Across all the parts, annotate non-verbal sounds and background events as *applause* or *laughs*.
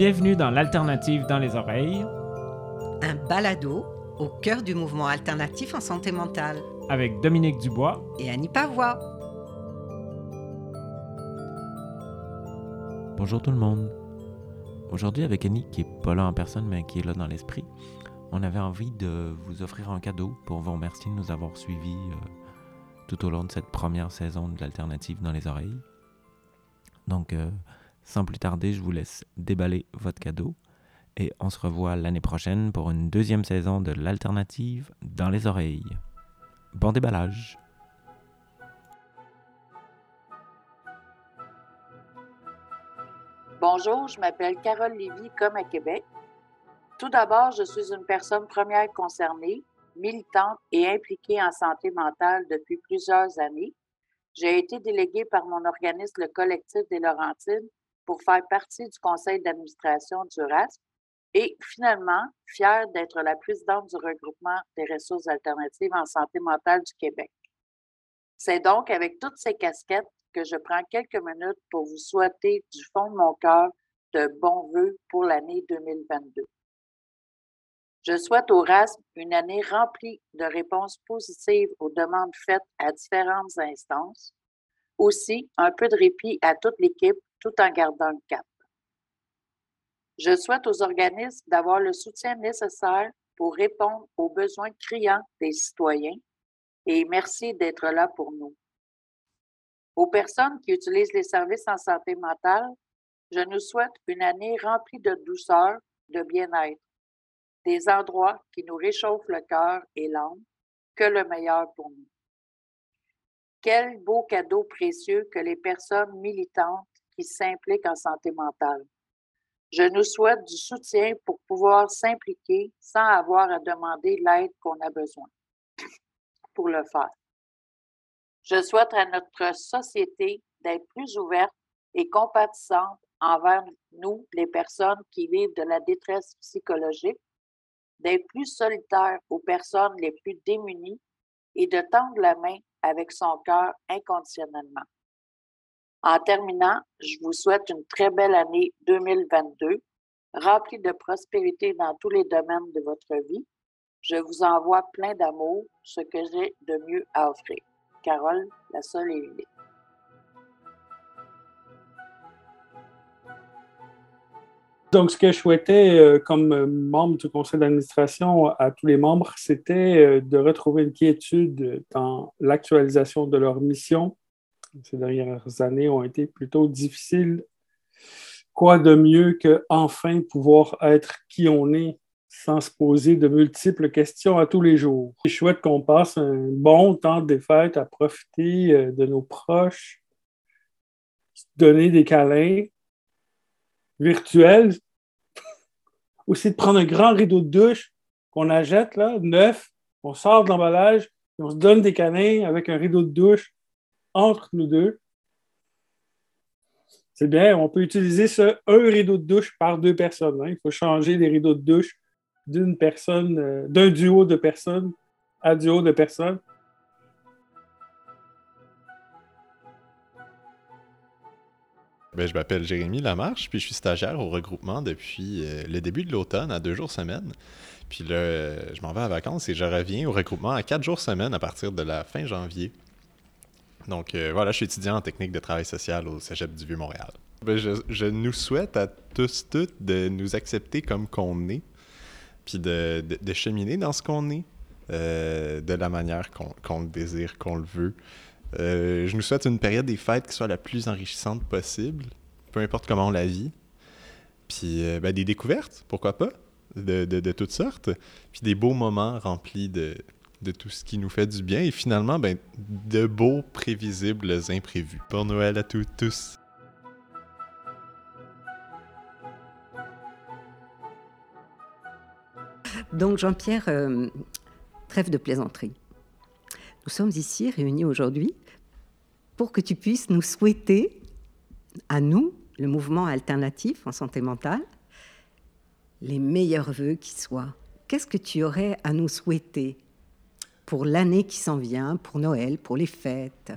Bienvenue dans l'Alternative dans les oreilles. Un balado au cœur du mouvement alternatif en santé mentale. Avec Dominique Dubois et Annie Pavois. Bonjour tout le monde. Aujourd'hui avec Annie qui est pas là en personne mais qui est là dans l'esprit, on avait envie de vous offrir un cadeau pour vous remercier de nous avoir suivis euh, tout au long de cette première saison de l'Alternative dans les oreilles. Donc, euh, sans plus tarder, je vous laisse déballer votre cadeau et on se revoit l'année prochaine pour une deuxième saison de l'Alternative dans les oreilles. Bon déballage! Bonjour, je m'appelle Carole Lévy, comme à Québec. Tout d'abord, je suis une personne première concernée, militante et impliquée en santé mentale depuis plusieurs années. J'ai été déléguée par mon organisme, le Collectif des Laurentides, pour faire partie du conseil d'administration du RASP et finalement, fière d'être la présidente du regroupement des ressources alternatives en santé mentale du Québec. C'est donc avec toutes ces casquettes que je prends quelques minutes pour vous souhaiter du fond de mon cœur de bons vœux pour l'année 2022. Je souhaite au RASM une année remplie de réponses positives aux demandes faites à différentes instances. Aussi, un peu de répit à toute l'équipe tout en gardant le cap. Je souhaite aux organismes d'avoir le soutien nécessaire pour répondre aux besoins criants des citoyens et merci d'être là pour nous. Aux personnes qui utilisent les services en santé mentale, je nous souhaite une année remplie de douceur, de bien-être des endroits qui nous réchauffent le cœur et l'âme, que le meilleur pour nous. Quel beau cadeau précieux que les personnes militantes qui s'impliquent en santé mentale. Je nous souhaite du soutien pour pouvoir s'impliquer sans avoir à demander l'aide qu'on a besoin *laughs* pour le faire. Je souhaite à notre société d'être plus ouverte et compatissante envers nous, les personnes qui vivent de la détresse psychologique, d'être plus solitaire aux personnes les plus démunies et de tendre la main avec son cœur inconditionnellement. En terminant, je vous souhaite une très belle année 2022, remplie de prospérité dans tous les domaines de votre vie. Je vous envoie plein d'amour, ce que j'ai de mieux à offrir. Carole, la seule et unique. Donc, ce que je souhaitais euh, comme euh, membre du conseil d'administration à tous les membres, c'était euh, de retrouver une quiétude dans l'actualisation de leur mission. Ces dernières années ont été plutôt difficiles. Quoi de mieux que enfin pouvoir être qui on est sans se poser de multiples questions à tous les jours? Je souhaite qu'on passe un bon temps de fêtes à profiter de nos proches, donner des câlins, virtuel, aussi *laughs* de prendre un grand rideau de douche qu'on achète, là, neuf, on sort de l'emballage, et on se donne des canins avec un rideau de douche entre nous deux. C'est bien, on peut utiliser ce un rideau de douche par deux personnes. Hein. Il faut changer les rideaux de douche d'une personne, euh, d'un duo de personnes à duo de personnes. Ben, je m'appelle Jérémy Lamarche, puis je suis stagiaire au regroupement depuis euh, le début de l'automne, à deux jours semaine. Puis là, je m'en vais en vacances et je reviens au regroupement à quatre jours semaine à partir de la fin janvier. Donc euh, voilà, je suis étudiant en technique de travail social au Cégep du Vieux-Montréal. Ben, je, nous souhaite à tous, toutes de nous accepter comme qu'on est, puis de, cheminer dans ce qu'on est, de la manière qu'on le désire, qu'on le veut. Euh, je nous souhaite une période des fêtes qui soit la plus enrichissante possible, peu importe comment on la vit. Puis euh, ben, des découvertes, pourquoi pas, de, toutes sortes. Puis des beaux moments remplis de, de tout ce qui nous fait du bien. Et finalement, ben, de beaux, prévisibles imprévus. Bon Noël à toutes, tous. Donc Jean-Pierre, euh, trêve de plaisanterie. Nous sommes ici réunis aujourd'hui pour que tu puisses nous souhaiter, à nous, le mouvement alternatif en santé mentale, les meilleurs voeux qui soient. Qu'est-ce que tu aurais à nous souhaiter pour l'année qui s'en vient, pour Noël, pour les fêtes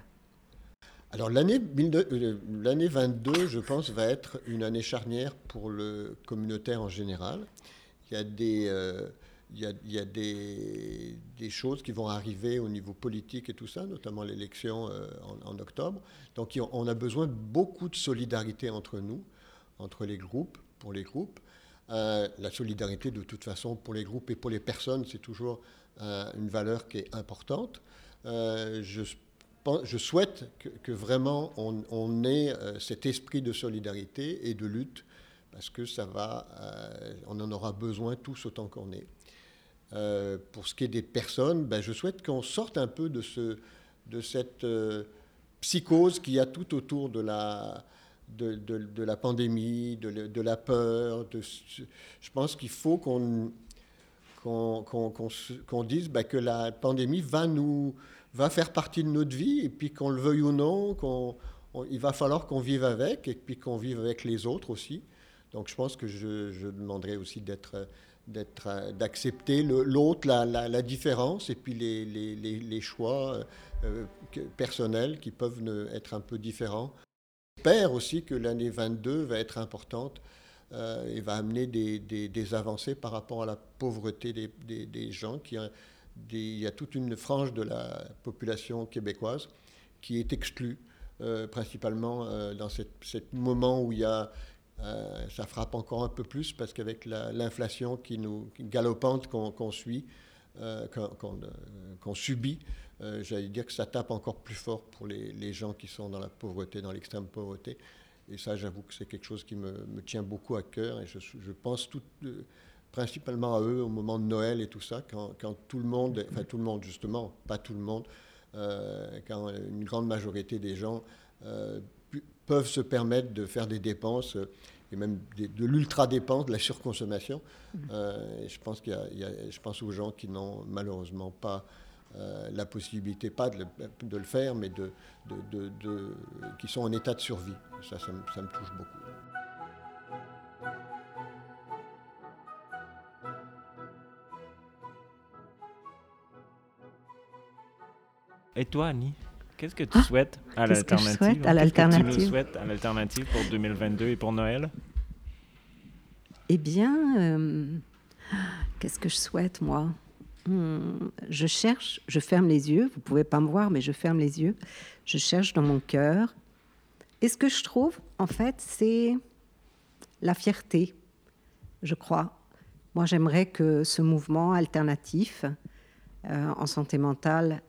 Alors l'année 22, je pense, va être une année charnière pour le communautaire en général. Il y a des, des, choses qui vont arriver au niveau politique et tout ça, notamment l'élection en, octobre. Donc on a besoin de beaucoup de solidarité entre nous, entre les groupes, pour les groupes. La solidarité, de toute façon, pour les groupes et pour les personnes, c'est toujours une valeur qui est importante. je je souhaite que, vraiment on, ait euh, cet esprit de solidarité et de lutte, parce que ça va, euh, on en aura besoin tous autant qu'on est. Euh, pour ce qui est des personnes, ben, je souhaite qu'on sorte un peu de cette psychose qu'il y a tout autour de la, de, la pandémie, de, la peur. je pense qu'il faut qu'on qu'on dise ben, que la pandémie va nous va faire partie de notre vie, et puis qu'on le veuille ou non, qu'on, il va falloir qu'on vive avec, et puis qu'on vive avec les autres aussi. Donc je pense que je, je demanderai aussi d'accepter l'autre, la, la, différence, et puis les, les, les, choix euh, personnels qui peuvent être un peu différents. J'espère aussi que l'année 22 va être importante euh, et va amener des, avancées par rapport à la pauvreté des, gens qui il y a toute une frange de la population québécoise qui est exclue, euh, principalement euh, dans ce moment où il y a, ça frappe encore un peu plus parce qu'avec l'inflation galopante qu'on suit, qu'on subit, j'allais dire que ça tape encore plus fort pour les, gens qui sont dans la pauvreté, dans l'extrême pauvreté. Et ça, j'avoue que c'est quelque chose qui me, tient beaucoup à cœur et je, je pense tout principalement à eux au moment de Noël et tout ça, quand, quand tout le monde, enfin tout le monde justement, pas tout le monde, euh, quand une grande majorité des gens euh, peuvent se permettre de faire des dépenses euh, et même de l'ultra-dépense, de la surconsommation. Mmh. je, pense qu'il y, a, je pense aux gens qui n'ont malheureusement pas la possibilité, pas de le, de le faire, mais de, de, de, qui sont en état de survie. Ça, ça ça me touche beaucoup. Et toi, Annie Qu'est-ce que tu ah, souhaites à l'alternative? à l'alternative? tu souhaites à l'alternative pour 2022 et pour Noël? Eh bien, euh, qu'est-ce que je souhaite, moi? Je cherche, je ferme les yeux, vous pouvez pas me voir, mais je ferme les yeux. Je cherche dans mon cœur. Et ce que je trouve, en fait, c'est la fierté, je crois. Moi, j'aimerais que ce mouvement alternatif euh, en santé mentale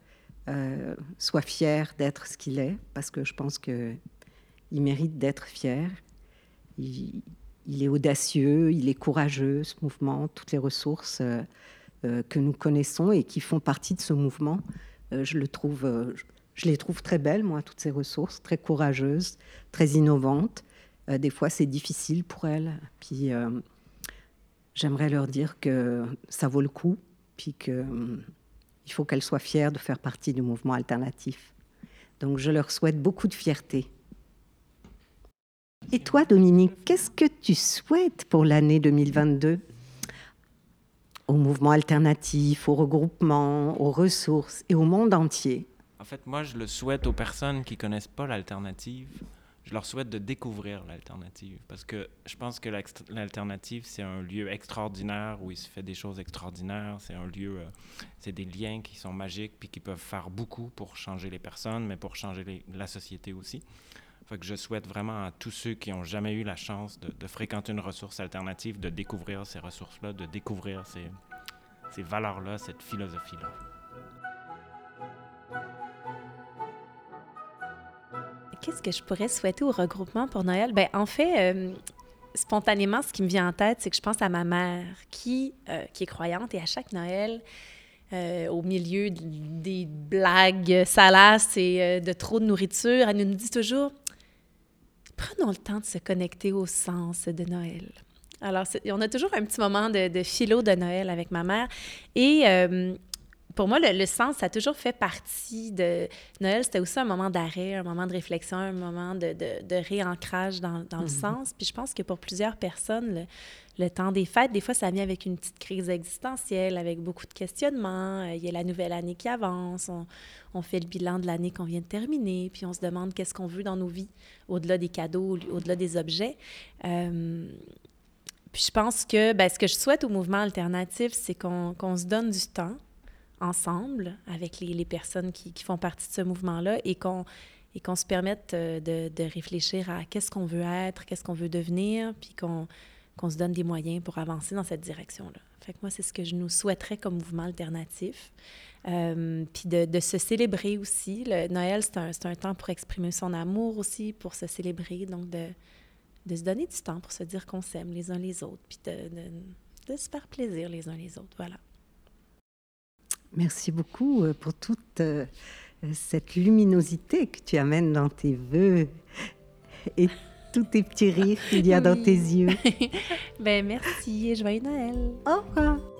euh, soit fier d'être ce qu'il est, parce que je pense qu'il mérite d'être fier. Il, est audacieux, il est courageux, ce mouvement, toutes les ressources euh, que nous connaissons et qui font partie de ce mouvement, je, le trouve, je, les trouve très belles, moi, toutes ces ressources, très courageuses, très innovantes. des fois, c'est difficile pour elles. Puis, j'aimerais leur dire que ça vaut le coup, puis que il faut qu'elles soient fières de faire partie du mouvement alternatif. Donc je leur souhaite beaucoup de fierté. Et toi, Dominique, qu'est-ce que tu souhaites pour l'année 2022 Au mouvement alternatif, au regroupement, aux ressources et au monde entier. En fait, moi, je le souhaite aux personnes qui connaissent pas l'alternative je leur souhaite de découvrir l'alternative parce que je pense que l'alternative, c'est un lieu extraordinaire où il se fait des choses extraordinaires. C'est un lieu, euh, c'est des liens qui sont magiques puis qui peuvent faire beaucoup pour changer les personnes, mais pour changer la société aussi. Fait que je souhaite vraiment à tous ceux qui n'ont jamais eu la chance de, fréquenter une ressource alternative de découvrir ces ressources-là, de découvrir ces, ces valeurs-là, cette philosophie-là. qu'est-ce que je pourrais souhaiter au regroupement pour Noël? Ben, en fait, euh, spontanément, ce qui me vient en tête, c'est que je pense à ma mère qui, euh, qui est croyante et à chaque Noël, euh, au milieu des blagues salaces et de trop de nourriture, elle nous dit toujours prenons le temps de se connecter au sens de Noël. Alors, on a toujours un petit moment de, philo de Noël avec ma mère. Et pour moi, le, sens, ça a toujours fait partie de... Noël, c'était aussi un moment d'arrêt, un moment de réflexion, un moment de, de, réancrage dans, dans le mhm. sens. Puis je pense que pour plusieurs personnes, le, temps des fêtes, des fois, ça vient avec une petite crise existentielle, avec beaucoup de questionnements. Euh, il y a la nouvelle année qui avance, on, on fait le bilan de l'année qu'on vient de terminer, puis on se demande qu'est-ce qu'on veut dans nos vies, au-delà des cadeaux, au-delà des objets. Euh, puis je pense que ben, ce que je souhaite au mouvement alternatif, c'est qu'on se donne du temps ensemble avec les, personnes qui, font partie de ce mouvement-là et qu'on et qu'on se permette euh, de, réfléchir à qu'est-ce qu'on veut être, qu'est-ce qu'on veut devenir, puis qu'on qu'on se donne des moyens pour avancer dans cette direction-là. Fait que moi, c'est ce que je nous souhaiterais comme mouvement alternatif. Euh, puis de, se célébrer aussi. Noël, c'est un, un, temps pour exprimer son amour aussi, pour se célébrer. Donc, de, de se donner du temps pour se dire qu'on s'aime les uns les autres, puis de, de, se faire plaisir les uns les autres. Voilà. Merci beaucoup euh, pour toute euh, cette luminosité que tu amènes dans tes voeux et tous tes petits rires qu'il y a *laughs* dans tes yeux. *laughs* ben merci et joyeux Noël. Au revoir.